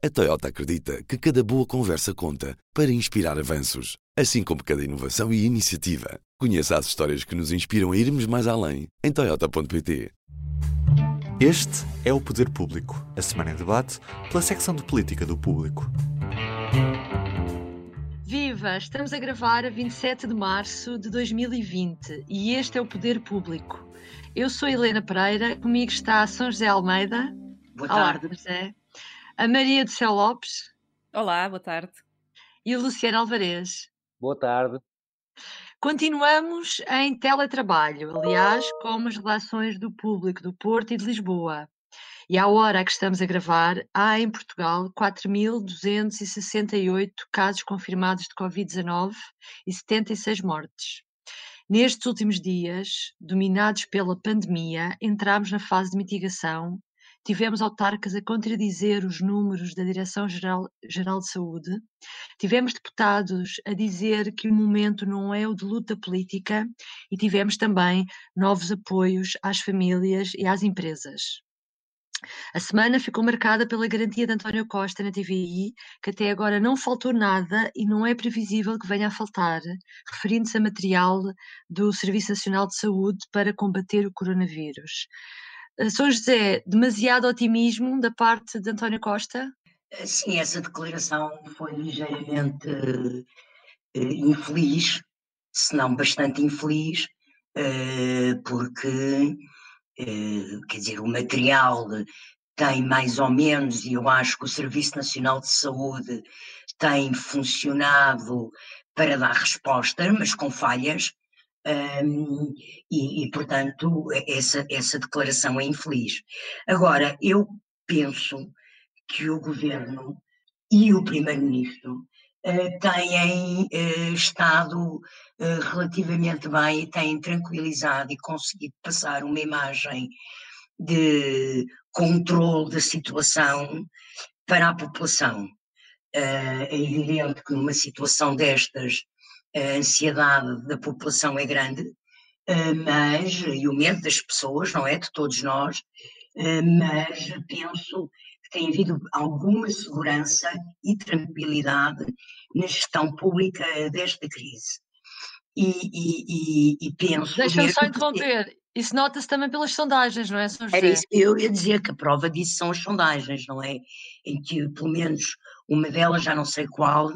A Toyota acredita que cada boa conversa conta para inspirar avanços, assim como cada inovação e iniciativa. Conheça as histórias que nos inspiram a irmos mais além em Toyota.pt. Este é o Poder Público, a semana em debate pela secção de política do Público. Viva! Estamos a gravar a 27 de março de 2020 e este é o Poder Público. Eu sou Helena Pereira, comigo está São José Almeida. Boa tarde. Olá, José. A Maria do Céu Lopes. Olá, boa tarde. E o Luciano Alvarez. Boa tarde. Continuamos em teletrabalho, aliás, como as relações do público do Porto e de Lisboa. E à hora que estamos a gravar, há em Portugal 4.268 casos confirmados de Covid-19 e 76 mortes. Nestes últimos dias, dominados pela pandemia, entramos na fase de mitigação tivemos autarcas a contradizer os números da Direção-Geral Geral de Saúde, tivemos deputados a dizer que o momento não é o de luta política e tivemos também novos apoios às famílias e às empresas. A semana ficou marcada pela garantia de António Costa na TVI, que até agora não faltou nada e não é previsível que venha a faltar, referindo-se a material do Serviço Nacional de Saúde para combater o coronavírus. Eh, São José, demasiado otimismo da parte de António Costa? Eh, sim, essa declaração foi ligeiramente uh, infeliz, se não bastante infeliz, porque, quer dizer, o material tem mais ou menos, e eu acho que o Serviço Nacional de Saúde tem funcionado para dar resposta, mas com falhas, um, e, e, portanto, essa, essa declaração é infeliz. Agora, eu penso que o governo e o primeiro-ministro uh, têm uh, estado uh, relativamente bem e têm tranquilizado e conseguido passar uma imagem de controle da situação para a população. é evidente que numa situação destas a ansiedade da população é grande, eh, mas, e o medo das pessoas, não é? De todos nós, eh, mas penso que tem havido alguma segurança e tranquilidade na gestão pública desta crise. E, e, e, penso. Deixa-me só interromper. Isso nota-se também pelas sondagens, não é, Sr. José? Era isso, eu ia dizer que a prova disso são as sondagens, não é? Em que, pelo menos, uma delas, já não sei qual,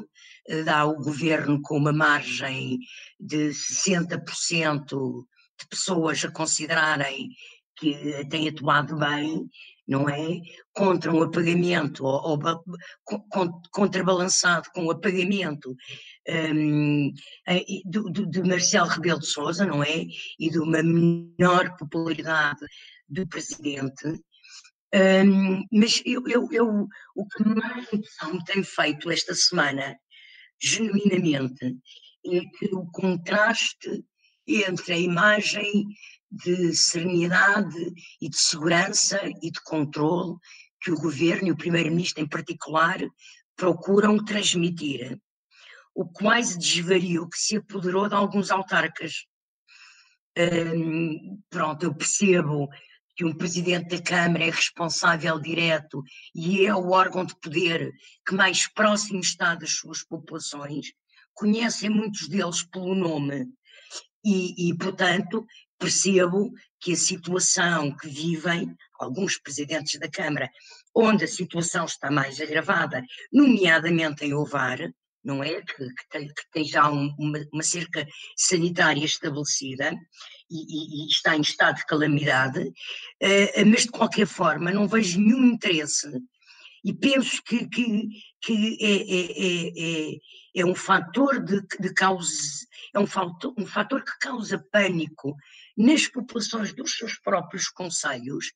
dá o governo com uma margem de 60% de pessoas a considerarem que têm atuado bem, não é? Contra um apagamento, ou, ou contrabalançado com o apagamento um, de, de Marcelo Rebelo de Sousa, não é? E de uma menor popularidade do presidente. Um, mas eu, eu, eu, o que mais me tem feito esta semana genuinamente é que o contraste entre a imagem de serenidade e de segurança e de controle que o governo e o primeiro-ministro em particular procuram transmitir. O quase desvario que se apoderou de alguns autarcas. Hum, pronto, eu percebo que um presidente da Câmara é responsável direto e é o órgão de poder que mais próximo está das suas populações, conhecem muitos deles pelo nome e, e portanto, percebo que a situação que vivem alguns presidentes da Câmara, onde a situação está mais agravada, nomeadamente em Ovar, não é? Que, que, tem, que tem, já um, uma, uma, cerca sanitária estabelecida e, e, e, está em estado de calamidade, uh, mas de qualquer forma não vejo nenhum interesse e penso que, que, que é, é, é, é, um fator de, de causa, é um fator, um fator que causa pânico nas populações dos seus próprios conselhos,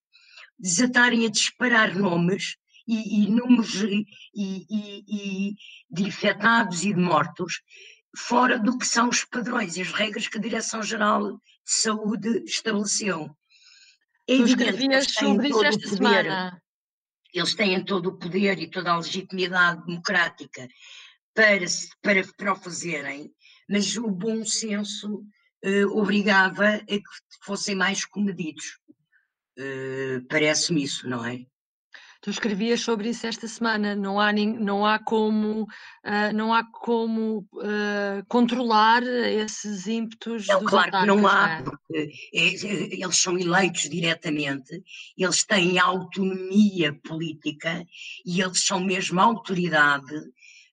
desatarem a disparar nomes e, e números e, e, de infectados e de mortos fora do que são os padrões e as regras que a Direção-Geral Saúde estabeleceu. É tu escrevias sobre isso esta semana. Eles têm todo o poder e toda a legitimidade democrática para, para, para o fazerem, mas o bom senso uh, obrigava a que fossem mais comedidos. Uh, Parece-me isso, não é? Tu escrevias sobre isso esta semana. Não há, não há como, uh, não há como uh, controlar esses ímpetos não, Claro que não há, é? porque é, é, eles são eleitos diretamente, eles têm autonomia política e eles são mesmo autoridade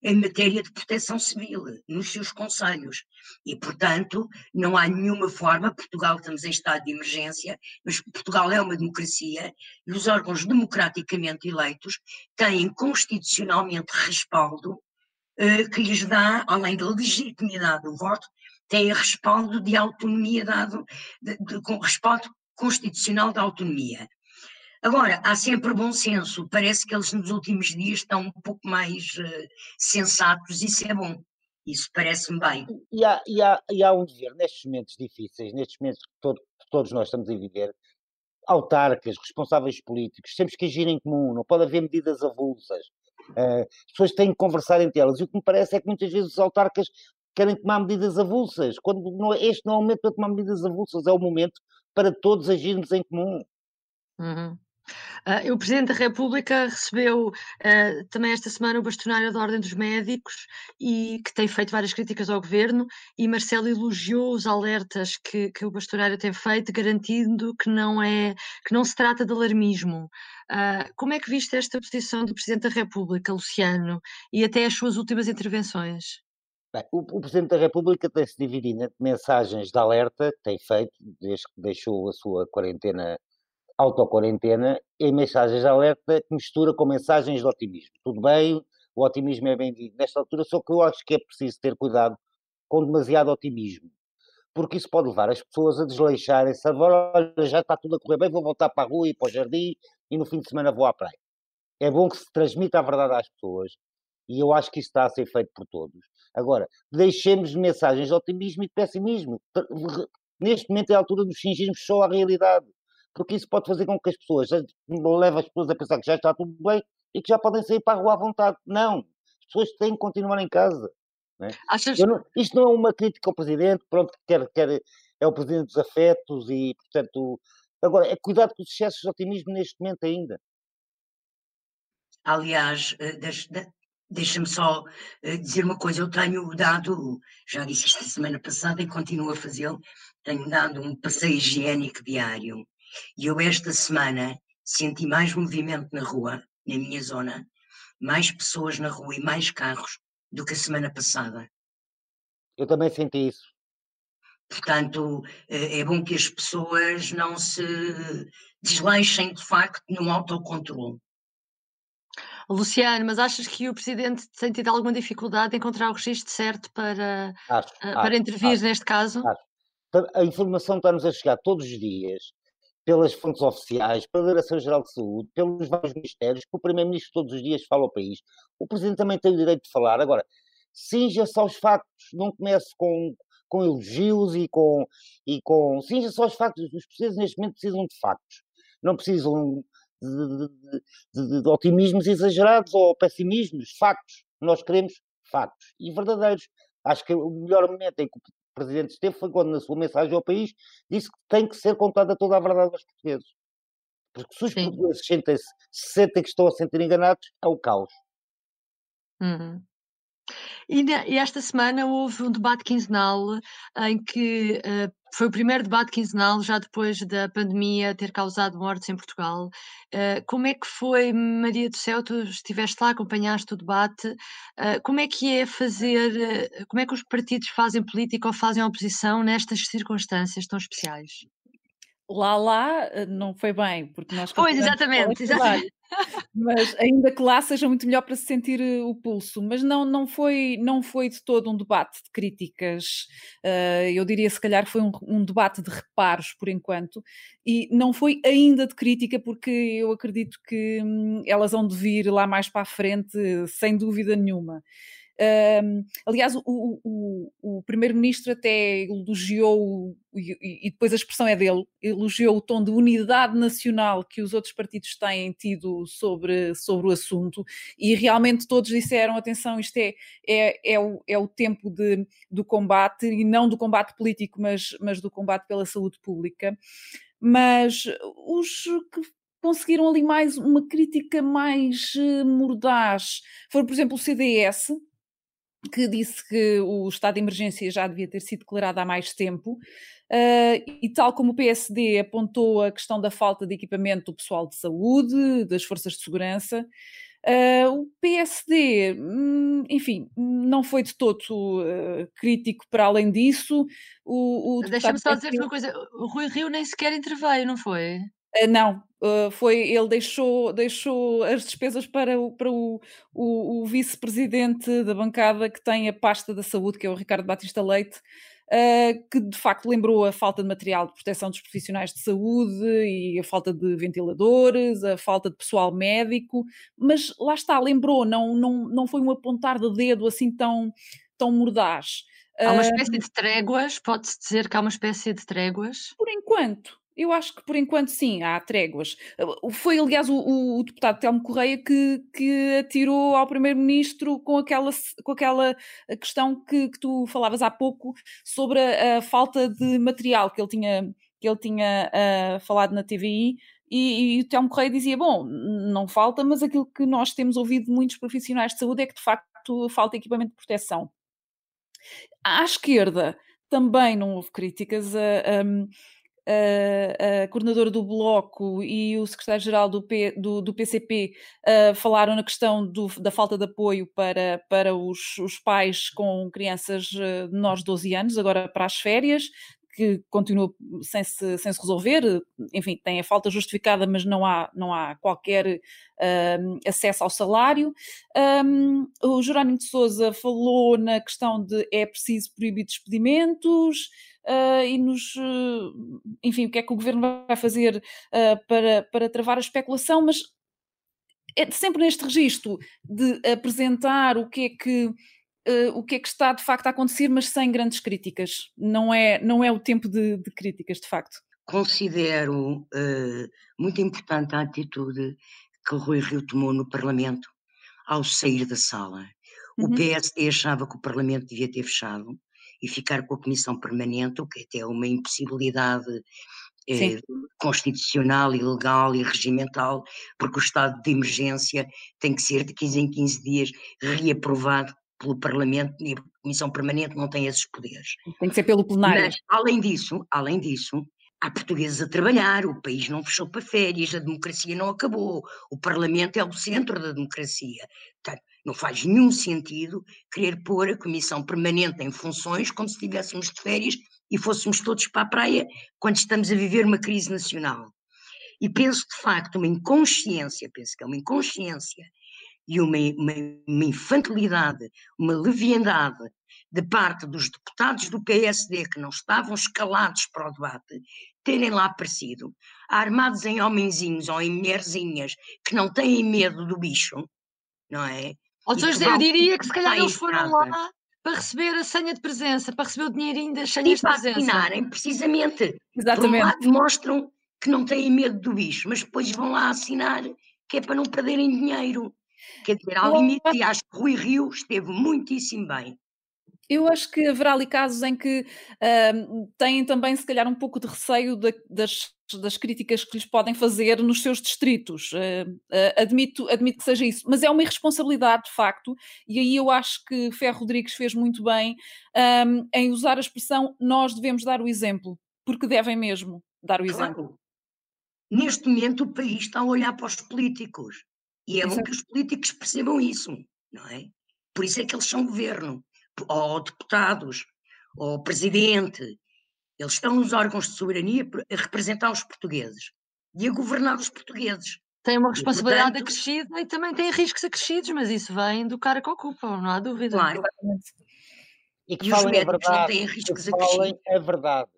em matéria de proteção civil, nos seus conselhos. E, portanto, não há nenhuma forma, Portugal estamos em estado de emergência, mas Portugal é uma democracia e os órgãos democraticamente eleitos têm constitucionalmente respaldo eh, que lhes dá, além da legitimidade do voto, têm respaldo de autonomia dado, de, de, com respaldo constitucional da autonomia. Agora, há sempre bom senso, parece que eles nos últimos dias estão um pouco mais uh, sensatos, isso é bom, isso parece-me bem. E há, e, há, e há um dever, nestes momentos difíceis, nestes momentos que, todo, que todos nós estamos a viver, autarcas, responsáveis políticos, temos que agir em comum, não pode haver medidas avulsas. Uh, as pessoas têm que conversar entre elas. E o que me parece é que muitas vezes os autarcas querem tomar medidas avulsas, quando não, é, este não é o momento para tomar medidas avulsas, é o momento para todos agirmos em comum. Uhum. Uh, o Presidente da República recebeu uh, também esta semana o bastonário da Ordem dos Médicos e que tem feito várias críticas ao Governo e Marcelo elogiou os alertas que, que o bastonário tem feito, garantindo que não, é, que não se trata de alarmismo. Uh, como é que viste esta posição do Presidente da República, Luciano, e até as suas últimas intervenções? Bem, o, o, Presidente da República tem-se dividido entre mensagens de alerta, que tem feito, desde que deixou a sua quarentena autoquarentena e mensagens de alerta que mistura com mensagens de otimismo. Tudo bem, o otimismo é bem-vindo nesta altura, só que eu acho que é preciso ter cuidado com demasiado otimismo, porque isso pode levar as pessoas a desleixarem-se, olha, já está tudo a correr bem, vou voltar para a rua e para o jardim e no fim de semana vou à praia. É bom que se transmita a verdade às pessoas e eu acho que isso está a ser feito por todos. Agora, deixemos mensagens de otimismo e de pessimismo. Neste momento é a altura dos fingirmos só a realidade porque isso pode fazer com que as pessoas, leve as pessoas a pensar que já está tudo bem e que já podem sair para a rua à vontade. Não, as pessoas têm que continuar em casa. Não é? Achas... não, isto não é uma crítica ao Presidente, pronto, quer, quer, é o Presidente dos afetos e, portanto, agora, é cuidado com os excessos de otimismo neste momento ainda. Aliás, eh, deixa-me só eh, dizer uma coisa, eu tenho dado, já disse esta semana passada e continuo a fazê-lo, tenho dado um passeio higiênico diário e eu esta semana senti mais movimento na rua, na minha zona, mais pessoas na rua e mais carros do que a semana passada. Eu também senti isso. Portanto, eh, é bom que as pessoas não se desleixem de facto no autocontrole. Luciano, mas achas que o Presidente tem tido alguma dificuldade em encontrar o registro certo para, acho, uh, para acho, intervir acho, neste caso? A informação está-nos a chegar todos os dias pelas fontes oficiais, pela Direção-Geral de Saúde, pelos vários ministérios, que o Primeiro-Ministro todos os dias fala ao país. O Presidente também tem o direito de falar. Agora, cinja-se aos factos, não comece com, com elogios e com, e com. Cinja-se aos factos. Os portugueses neste momento precisam de factos. Não precisam de, de, de, de otimismos exagerados ou pessimismos. Factos. Nós queremos factos e verdadeiros. Acho que o melhor momento em que Presidente esteve foi quando, na sua mensagem ao país, disse que tem que ser contada toda a verdade aos portugueses. Porque se os Sim. portugueses sentem, -se, sentem que estão a sentir enganados, é o caos. Uhum. E, e, esta semana houve um debate quinzenal em que uh, foi o primeiro debate quinzenal já depois da pandemia ter causado mortes em Portugal. Uh, como é que foi, Maria do Céu? Tu estiveste lá, acompanhaste o debate. Uh, como é que é fazer, como é que os partidos fazem política ou fazem oposição nestas circunstâncias tão especiais? Lá, lá, não foi bem, porque nós. Pois, exatamente, exatamente mas ainda que lá seja muito melhor para se sentir eh, o pulso. Mas não, não, foi, não foi de todo um debate de críticas, uh, eu diria se calhar foi um, um, debate de reparos por enquanto, e não foi ainda de crítica, porque eu acredito que hum, elas vão de vir lá mais para a frente, sem dúvida nenhuma. Um, aliás, o, o, o primeiro-ministro até elogiou, e, e, depois a expressão é dele, elogiou o tom de unidade nacional que os outros partidos têm tido sobre, sobre o assunto, e realmente todos disseram: atenção, isto é, é, é, o, é o tempo de, do combate, e não do combate político, mas, mas do combate pela saúde pública. Mas os que conseguiram ali mais uma crítica mais uh, mordaz. Foi, por exemplo, o CDS, que disse que o estado de emergência já devia ter sido declarado há mais tempo, uh, e tal como o PSD apontou a questão da falta de equipamento do pessoal de saúde, das forças de segurança, Uh, o PSD, hum, enfim, não foi de todo uh, crítico para além disso. O, o Deixa-me só dizer uma coisa: o Rui Rio nem sequer interveio, não foi? Uh, não, foi ele deixou, deixou as despesas para o, para o, o, o vice-presidente da bancada que tem a pasta da saúde, que é o Ricardo Batista Leite, uh, que de facto lembrou a falta de material de proteção dos profissionais de saúde e a falta de ventiladores, a falta de pessoal médico, mas lá está, lembrou, não, não, não foi um apontar de dedo assim tão, tão mordaz. Há uma espécie de tréguas, pode-se dizer que há uma espécie de tréguas? Por enquanto, eu acho que por enquanto sim, há tréguas. Foi, aliás, o, o deputado Telmo Correia que, que atirou ao Primeiro-Ministro com aquela, com aquela questão que, que tu falavas há pouco sobre a, a, falta de material que ele tinha, que ele tinha uh, falado na TVI. E, e o Telmo Correia dizia: Bom, não falta, mas aquilo que nós temos ouvido de muitos profissionais de saúde é que de facto falta equipamento de proteção. À esquerda também não houve críticas a, a coordenadora do Bloco e o secretário-geral do, do, do, PCP uh, falaram na questão do, da falta de apoio para, para os, os pais com crianças menores de 12 anos, agora para as férias, que continua sem se, sem se resolver, enfim, tem a falta justificada, mas não há, não há qualquer uh, acesso ao salário. Um, o Jerónimo de Souza falou na questão de é preciso proibir despedimentos, uh, e nos, uh, enfim, o que é que o governo vai fazer uh, para, para travar a especulação, mas é sempre neste registro de apresentar o que é que o que é que está de facto a acontecer, mas sem grandes críticas. Não é, não é o tempo de, de críticas, de facto. Considero muito importante a atitude que o Rui Rio tomou no Parlamento ao sair da sala. O uhum. PSD achava que o Parlamento devia ter fechado, e ficar com a comissão permanente, o que até é uma impossibilidade eh, constitucional e legal e regimental, porque o estado de emergência tem que ser de 15 em 15 dias reaprovado pelo Parlamento e a Comissão Permanente não tem esses poderes. Tem que ser pelo plenário. Mas, além disso, além disso, há portugueses a trabalhar, o país não fechou para férias, a democracia não acabou, o Parlamento é o centro da democracia. Portanto, não faz nenhum sentido querer pôr a comissão permanente em funções como se estivéssemos de férias e fôssemos todos para a praia quando estamos a viver uma crise nacional. E penso, de facto, uma inconsciência, penso que é uma inconsciência e uma, uma, uma infantilidade, uma leviandade de parte dos deputados do PSD que não estavam escalados para o debate, terem lá aparecido, armados em homenzinhos ou em mulherzinhas que não têm medo do bicho, não é? Ou seja, eu diria que se calhar eles foram lá para receber a senha de presença, para receber o dinheirinho das senhas de presença. assinarem, precisamente. Exatamente. Por um lado, mostram que não têm medo do bicho, mas depois vão lá assinar que é para não perderem dinheiro. Quer dizer, há limite e acho que Rui Rio esteve muitíssimo bem. Eu acho que haverá ali casos em que têm também, se calhar, um pouco de receio de, das, das críticas que lhes podem fazer nos seus distritos. Uh, uh, admito, admito que seja isso, mas é uma irresponsabilidade, de facto, e aí eu acho que Ferro Rodrigues fez muito bem um, em usar a expressão nós devemos dar o exemplo, porque devem mesmo dar o claro. exemplo. Neste momento, o país está a olhar para os políticos e é Exato. bom que os políticos percebam isso, não é? Por isso é que eles são governo ou deputados, ou presidente, eles estão nos órgãos de soberania a representar os portugueses e a governar os portugueses. Tem uma responsabilidade e, portanto, acrescida e também tem riscos acrescidos, mas isso vem do cara que ocupa, não há dúvida. Claro. E que e falem a verdade. Não têm riscos que falem a verdade.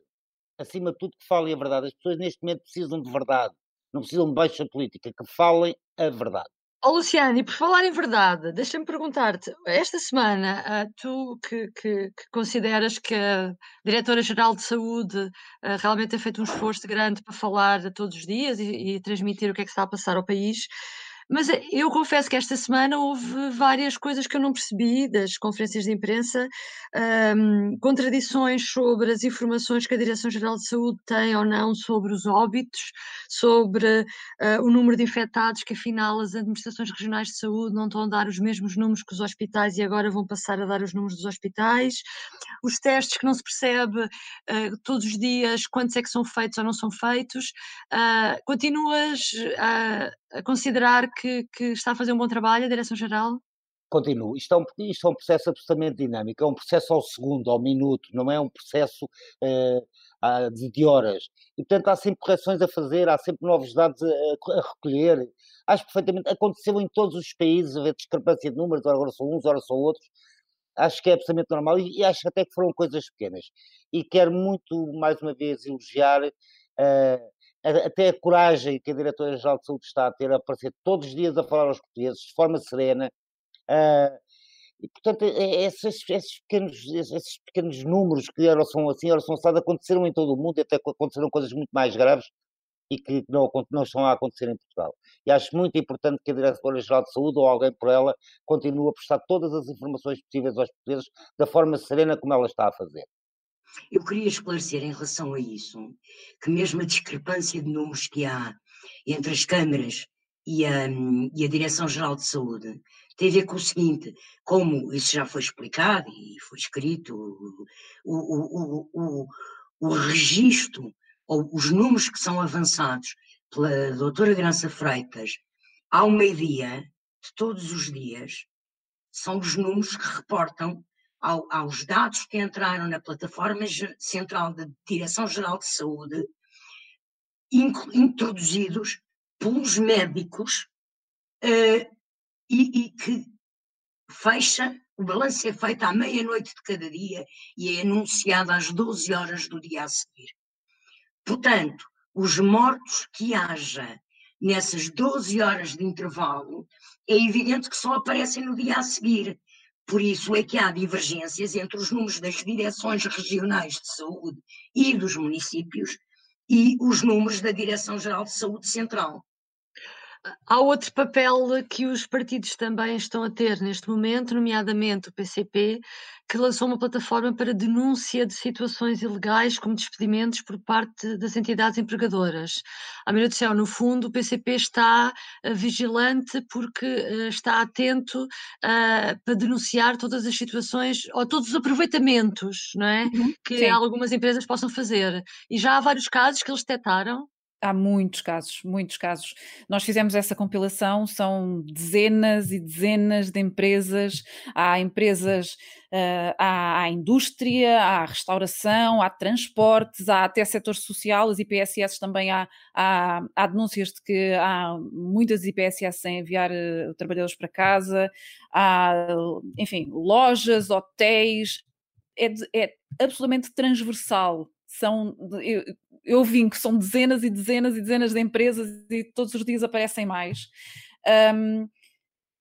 Acima de tudo, que falem a verdade. As pessoas neste momento precisam de verdade. Não precisam de baixa política. Que falem a verdade. Oh, Luciano, e por falar em verdade, deixa-me perguntar-te, esta semana, uh, tu que, que, que, consideras que a Diretora-Geral de Saúde uh, realmente tem feito um esforço grande para falar todos os dias e, e, transmitir o que é que está a passar ao país, Mas eh, eu confesso que esta semana houve várias coisas que eu não percebi das conferências de imprensa, um, contradições sobre as informações que a Direção-Geral de Saúde tem ou não sobre os óbitos, sobre uh, o número de infectados, que afinal as administrações regionais de saúde não estão a dar os mesmos números que os hospitais e agora vão passar a dar os números dos hospitais, os testes que não se percebe uh, todos os dias quantos é que são feitos ou não são feitos. Uh, continuas a considerar que, que está a fazer um bom trabalho a Direção-Geral? Continuo. Isto é, um, isto é um processo absolutamente dinâmico, é um processo ao segundo, ao minuto, não é um processo uh, de, de, horas. E, portanto, há sempre correções a fazer, há sempre novos dados a, a, recolher. Acho perfeitamente, aconteceu em todos os países, haver discrepância de números, agora são uns, agora são outros. Acho que é absolutamente normal e, e acho até que foram coisas pequenas. E quero muito, mais uma vez, elogiar uh, até a coragem que a Diretora-Geral de Saúde está a ter a aparecer todos os dias a falar aos portugueses de forma serena. Uh, e, portanto, é, é esses, esses, pequenos, esses pequenos números que eram são assim, eram são aconteceram em todo o mundo, até aconteceram coisas muito mais graves e que não, não estão a acontecer em Portugal. E acho muito importante que a Diretora-Geral de Saúde ou alguém por ela continue a prestar todas as informações possíveis aos portugueses da forma serena como ela está a fazer. Eu queria esclarecer em relação a isso que mesmo a discrepância de números que há entre as câmaras e a, e a Direção-Geral de Saúde tem a ver com o seguinte, como isso já foi explicado e foi escrito, o, o, o, o, registro ou os números que são avançados pela doutora Graça Freitas ao meio-dia, de todos os dias, são os números que reportam ao, aos dados que entraram na plataforma central da Direção-Geral de Saúde, introduzidos pelos médicos, uh, e, e, que fecha, o balanço é feito à meia-noite de cada dia e é anunciado às 12 horas do dia a seguir. Portanto, os mortos que haja nessas 12 horas de intervalo, é evidente que só aparecem no dia a seguir. Por isso é que há divergências entre os números das direções regionais de saúde e dos municípios e os números da Direção-Geral de Saúde Central. Há outro papel que os partidos também estão a ter neste momento, nomeadamente o PCP, que lançou uma plataforma para denúncia de situações ilegais, como despedimentos por parte das entidades empregadoras. A meu do céu, no fundo, o PCP está uh, vigilante porque uh, está atento uh, para denunciar todas as situações ou todos os aproveitamentos não é? Uhum, que sim. algumas empresas possam fazer. E já há vários casos que eles detectaram Há muitos casos, muitos casos. Nós fizemos essa compilação, são dezenas e dezenas de empresas. Há empresas, uh, há, há, indústria, há restauração, há transportes, há até setor social, as IPSS também há, há, há denúncias de que há muitas IPSS sem enviar uh, trabalhadores para casa, há, enfim, lojas, hotéis. É, é absolutamente transversal são eu, eu vim que são dezenas e dezenas e dezenas de empresas e todos os dias aparecem mais. Um,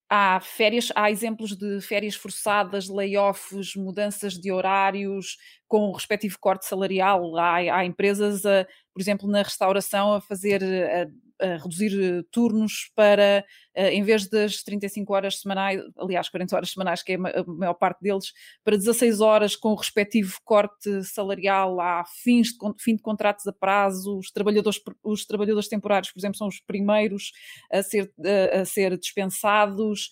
há férias, há exemplos de férias forçadas, layoffs, mudanças de horários com o respectivo corte salarial. Há, há empresas, a, por exemplo, na restauração a fazer a, a reduzir eh, turnos para, eh, em vez das 35 horas semanais, aliás, 40 horas semanais, que é a maior parte deles, para 16 horas com o respectivo corte salarial, há fins de, fim de contratos a prazo, os trabalhadores, os trabalhadores temporários, por exemplo, são os primeiros a ser, a ser dispensados.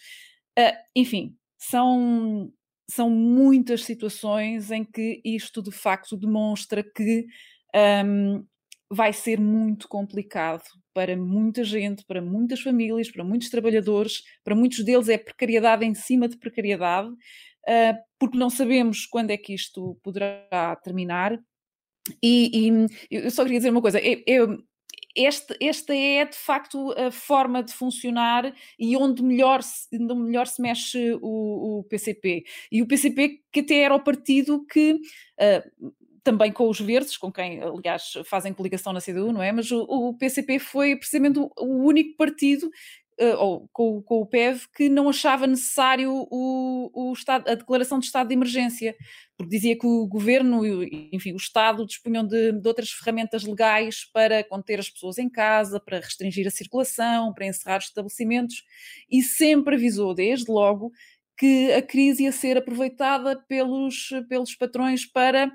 Eh, enfim, são, são muitas situações em que isto de facto demonstra que um, vai ser muito complicado para muita gente, para muitas famílias, para muitos trabalhadores, para muitos deles é precariedade em cima de precariedade, uh, porque não sabemos quando é que isto poderá terminar. E, e eu só queria dizer uma coisa: este, esta é de facto a forma de funcionar e onde melhor se, onde melhor se mexe o, o PCP. E o PCP, que até era o partido que. Uh, também com os verdes, com quem, aliás, fazem coligação na CDU, não é? Mas o, o PCP foi precisamente o, o único partido uh, ou com, com, o PEV, que não achava necessário o, o estado, a declaração de estado de emergência, porque dizia que o governo e, enfim, o Estado dispunham de, de, outras ferramentas legais para conter as pessoas em casa, para restringir a circulação, para encerrar os estabelecimentos, e sempre avisou, desde logo, que a crise ia ser aproveitada pelos, pelos patrões para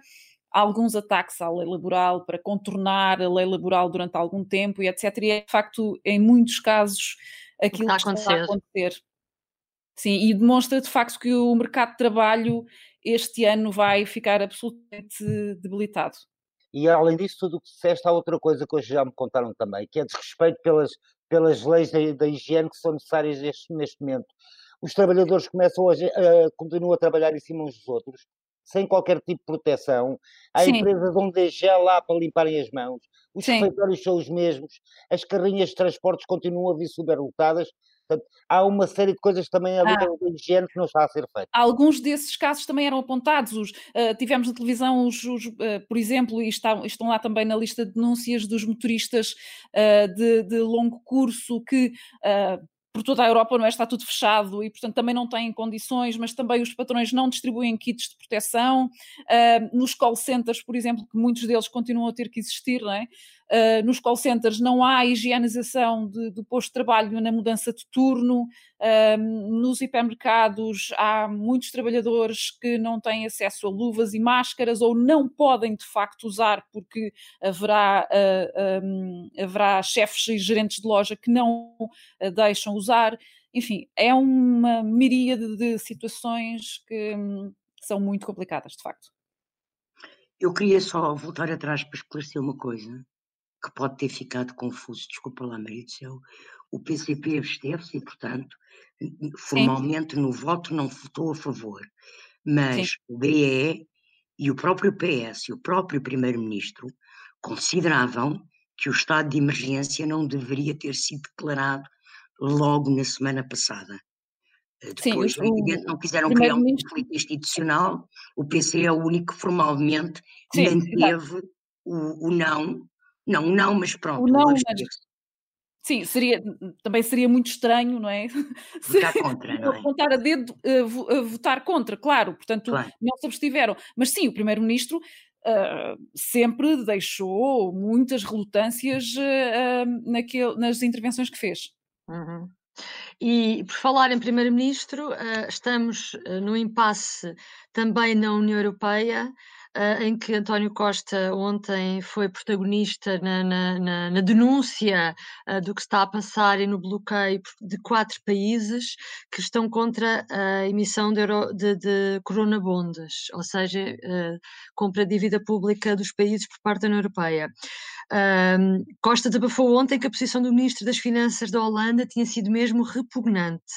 alguns ataques à lei laboral, para contornar a lei laboral durante algum tempo e etc. E é de facto, em muitos casos, aquilo que está a acontecer. Sim, e demonstra de facto que o mercado de trabalho este ano vai ficar absolutamente debilitado. E além disso, tudo o que disseste, há outra coisa que hoje já me contaram também, que é desrespeito pelas, pelas leis da, da higiene que são necessárias neste, neste momento. Os trabalhadores começam hoje, uh, continuam a trabalhar em cima uns dos outros, sem qualquer tipo de proteção. Há Sim. empresas onde é gel lá para limparem as mãos. Os Sim. refeitórios são os mesmos. As carrinhas de transportes continuam a vir superlotadas. Portanto, há uma série de coisas também ali ah. da higiene que não está a ser feita. Alguns desses casos também eram apontados. Os, uh, tivemos na televisão, os, os uh, por exemplo, e está, estão lá também na lista de denúncias dos motoristas uh, de, de, longo curso que por toda a Europa não é, está tudo fechado e, portanto, também não têm condições, mas também os patrões não distribuem kits de proteção. Uh, nos call centers, por exemplo, que muitos deles continuam a ter que existir, não é? Uh, nos call centers não há higienização de, do posto de trabalho na mudança de turno, uh, nos hipermercados há muitos trabalhadores que não têm acesso a luvas e máscaras ou não podem de facto usar porque haverá, uh, um, haverá chefes e gerentes de loja que não deixam usar. Enfim, é uma miríade de situações que um, são muito complicadas, de facto. Eu queria só voltar atrás para esclarecer uma coisa que pode ter ficado confuso, desculpa lá, Maria do Céu, o PCP absteve-se e, portanto, formalmente Sim. no voto não votou a favor, mas Sim. o BE e o próprio PS e o próprio Primeiro-Ministro consideravam que o estado de emergência não deveria ter sido declarado logo na semana passada. Eh, depois, Sim, evidente, não quiseram criar um conflito institucional, o PC é o único que formalmente Sim, manteve o, o não não, não, mas pronto. O não, mas... Sim, seria, também seria muito estranho, não é? Votar contra, não é? Apontar a dedo, uh, votar contra, claro, portanto, claro. não se abstiveram. Mas sim, o Primeiro-Ministro uh, sempre deixou muitas relutâncias uh, naquele, nas intervenções que fez. Uhum. E por falar em Primeiro-Ministro, estamos no impasse também na União Europeia uh, em que António Costa ontem foi protagonista na, na, na, na denúncia uh, do que está a passar e no bloqueio de quatro países que estão contra a emissão de, euro, de, de corona bonds, ou seja, uh, compra de dívida pública dos países por parte da União Europeia. Costa desabafou ontem que a posição do Ministro das Finanças da Holanda tinha sido mesmo repugnante.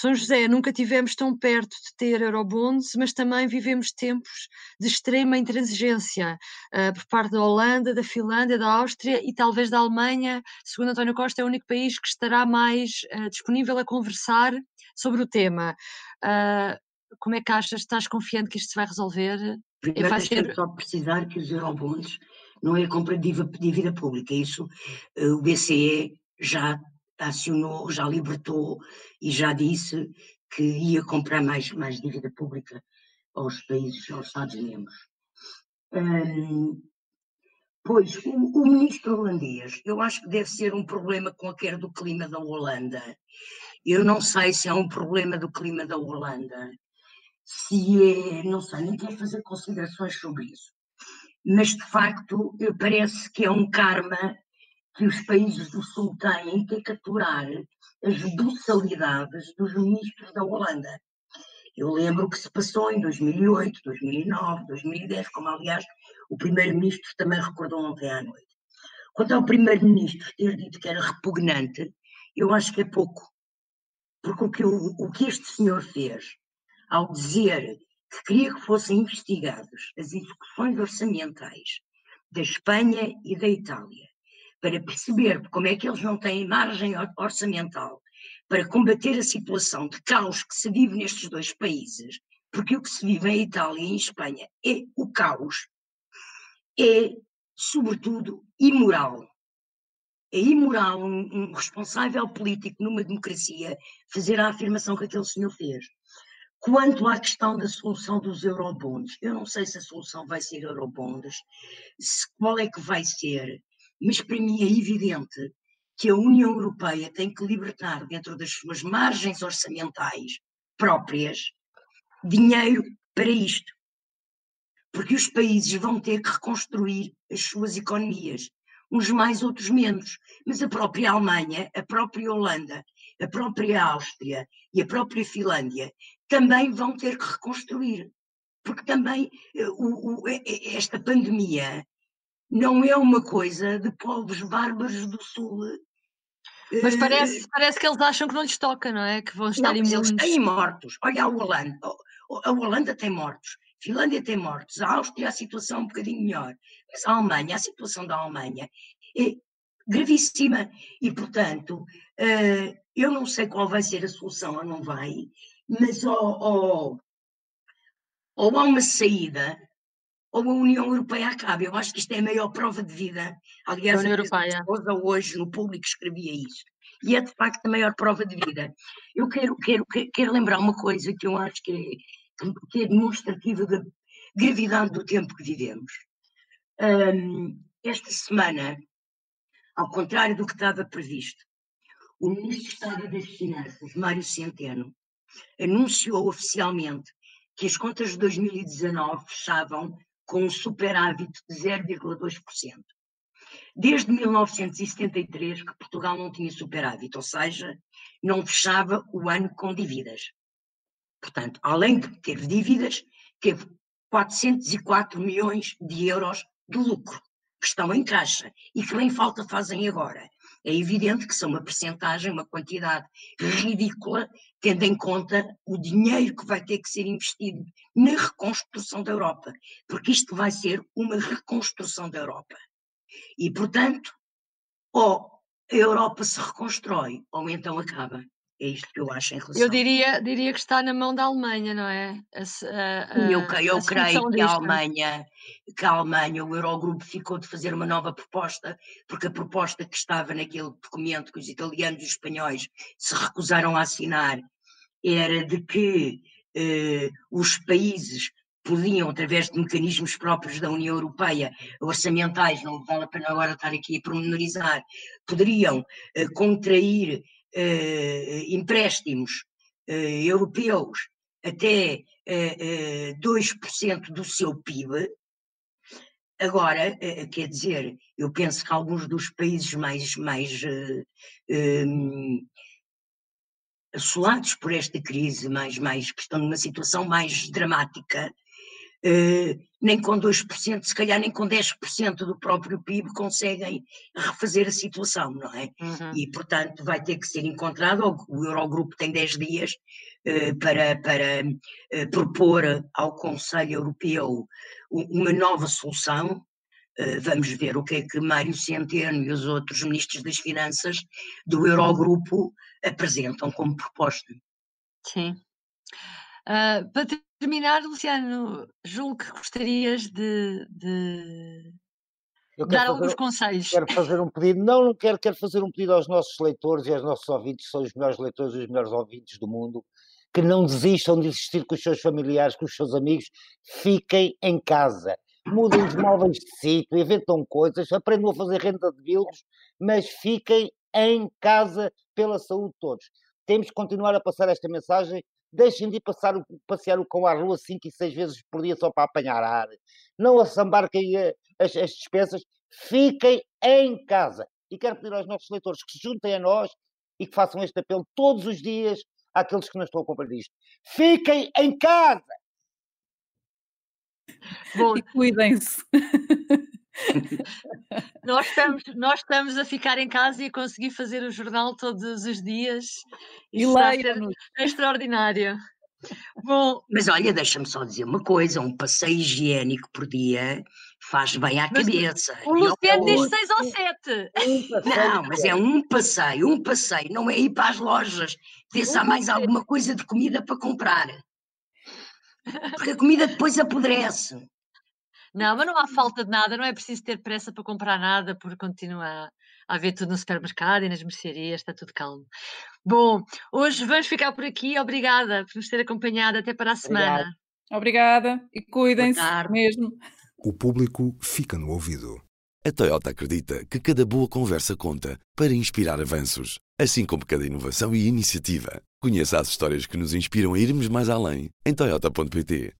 São José, nunca tivemos tão perto de ter eurobonds, mas também vivemos tempos de extrema intransigência uh, por parte da Holanda, da Finlândia, da Áustria e talvez da Alemanha. Segundo António Costa, é o único país que estará mais uh, disponível a conversar sobre o tema. Uh, como é que achas? Estás confiante que isto se vai resolver? Primeiro, vai ser... só precisar que os eurobonds não é compra de dívida pública. Isso o BCE já acionou, já libertou e já disse que ia comprar mais, mais dívida pública aos países, aos Estados-membros. Pois, o, o, ministro holandês, eu acho que deve ser um problema qualquer do clima da Holanda. Eu não sei se é um problema do clima da Holanda, se é, não sei, nem quero fazer considerações sobre isso. Mas, de facto, parece que é um karma que os países do Sul têm que capturar as brutalidades dos ministros da Holanda. Eu lembro que se passou em 2008, 2009, 2010, como aliás o primeiro-ministro também recordou ontem à noite. Quanto ao primeiro-ministro ter dito que era repugnante, eu acho que é pouco. Porque o que, o, o que este senhor fez ao dizer que queria que fossem investigadas as execuções orçamentais da Espanha e da Itália para perceber como é que eles não têm margem orçamental para combater a situação de caos que se vive nestes dois países, porque o que se vive em Itália e em Espanha é o caos, é, sobretudo, imoral. é imoral um, um, responsável político numa democracia fazer a afirmação que aquele senhor fez. Quanto à questão da solução dos eurobonds, eu não sei se a solução vai ser eurobonds, se, qual é que vai ser, mas para mim é evidente que a União Europeia tem que libertar dentro das suas margens orçamentais próprias dinheiro para isto. Porque os países vão ter que reconstruir as suas economias uns mais, outros menos. Mas a própria Alemanha, a própria Holanda, a própria Áustria e a própria Finlândia também vão ter que reconstruir. Porque também eh, o, o, esta pandemia não é uma coisa de povos bárbaros do Sul. Mas parece, parece que eles acham que não lhes toca, não é? Que vão estar imunes. Eles têm mortos. Olha a Holanda. A Holanda tem mortos. Finlândia tem mortos, a Áustria a situação é um bocadinho melhor, mas a Alemanha, a situação da Alemanha é gravíssima e, portanto, uh, eu não sei qual vai ser a solução ou não vai, mas ou, ou, ou há uma saída ou a União Europeia acaba. Eu acho que isto é a maior prova de vida. Aliás, a União Europeia. hoje no público escrevia isto. E é de facto a maior prova de vida. Eu quero, quero, quero lembrar uma coisa que eu acho que é, que é demonstrativa da gravidade do tempo que vivemos. Um, esta semana, ao contrário do que estava previsto, o Ministro de Estado das Finanças, Mário Centeno, anunciou oficialmente que as contas de 2019 fechavam com um superávit de 0,2%. Desde 1973 que Portugal não tinha superávit, ou seja, não fechava o ano com dívidas. Portanto, além de ter dívidas, teve 404 milhões de euros de lucro, que estão em caixa e que nem falta fazem agora. É evidente que são uma percentagem, uma quantidade ridícula, tendo em conta o dinheiro que vai ter que ser investido na reconstrução da Europa, porque isto vai ser uma reconstrução da Europa. E, portanto, ou a Europa se reconstrói, ou então acaba. É isto que eu acho em relação. Eu diria, diria que está na mão da Alemanha, não é? A, a, eu, eu creio que a Alemanha, que a Alemanha, o Eurogrupo ficou de fazer uma nova proposta, porque a proposta que estava naquele documento que os italianos e os espanhóis se recusaram a assinar era de que eh, os países podiam, através de mecanismos próprios da União Europeia, orçamentais, não vale a pena agora estar aqui a pormenorizar, poderiam eh, contrair empréstimos eh, europeus até eh, 2% do seu PIB. Agora, quer dizer, eu penso que alguns dos países mais, mais um, assolados por esta crise, mais, mais, que estão numa situação mais dramática, Uh, nem com 2%, se calhar nem com 10% do próprio PIB conseguem refazer a situação, não é? Uhum. E, portanto, vai ter que ser encontrado, o Eurogrupo tem 10 dias uh, para, para uh, propor ao Conselho Europeu uma nova solução. vamos ver o que é que Mário Centeno e os outros ministros das Finanças do Eurogrupo apresentam como proposta. Sim. Uh, para terminar, Luciano, julgo que gostarias de, de dar alguns fazer, conselhos. Quero fazer um pedido, não, não quero, quero fazer um pedido aos nossos leitores e aos nossos ouvintes, que são os melhores leitores e os melhores ouvintes do mundo, que não desistam de existir com os seus familiares, com os seus amigos, fiquem em casa. Mudem os móveis de sítio, inventam coisas, aprendam a fazer renda de bilros, mas fiquem em casa pela saúde de todos. Temos que continuar a passar esta mensagem deixem de ir passar o, passear o cão à rua cinco e seis vezes por dia só para apanhar ar, não assambarquem as, as despesas, fiquem em casa. E quero pedir aos nossos leitores que se juntem a nós e que façam este apelo todos os dias àqueles que não estão a cumprir isto. Fiquem em casa! Bom, e cuidem-se. nós, estamos, nós estamos a ficar em casa e a conseguir fazer o jornal todos os dias. E leia-nos. Extraordinário. Bom, mas olha, deixa-me só dizer uma coisa: um passeio higiênico por dia faz bem à cabeça. O Luciano diz 6 ou 7. Não, mas é um passeio, um passeio, não é ir para as lojas, ver se há mais alguma coisa de comida para comprar. Porque a comida depois apodrece. Não, mas não há falta de nada, não é preciso ter pressa para comprar nada, porque continua a haver tudo no supermercado e nas mercearias, está tudo calmo. Bom, hoje vamos ficar por aqui. Obrigada por nos ter acompanhado. Até para a semana. Obrigada e cuidem-se mesmo. O público fica no ouvido. A Toyota acredita que cada boa conversa conta para inspirar avanços, assim como cada inovação e iniciativa. Conheça as histórias que nos inspiram a irmos mais além em Toyota.pt.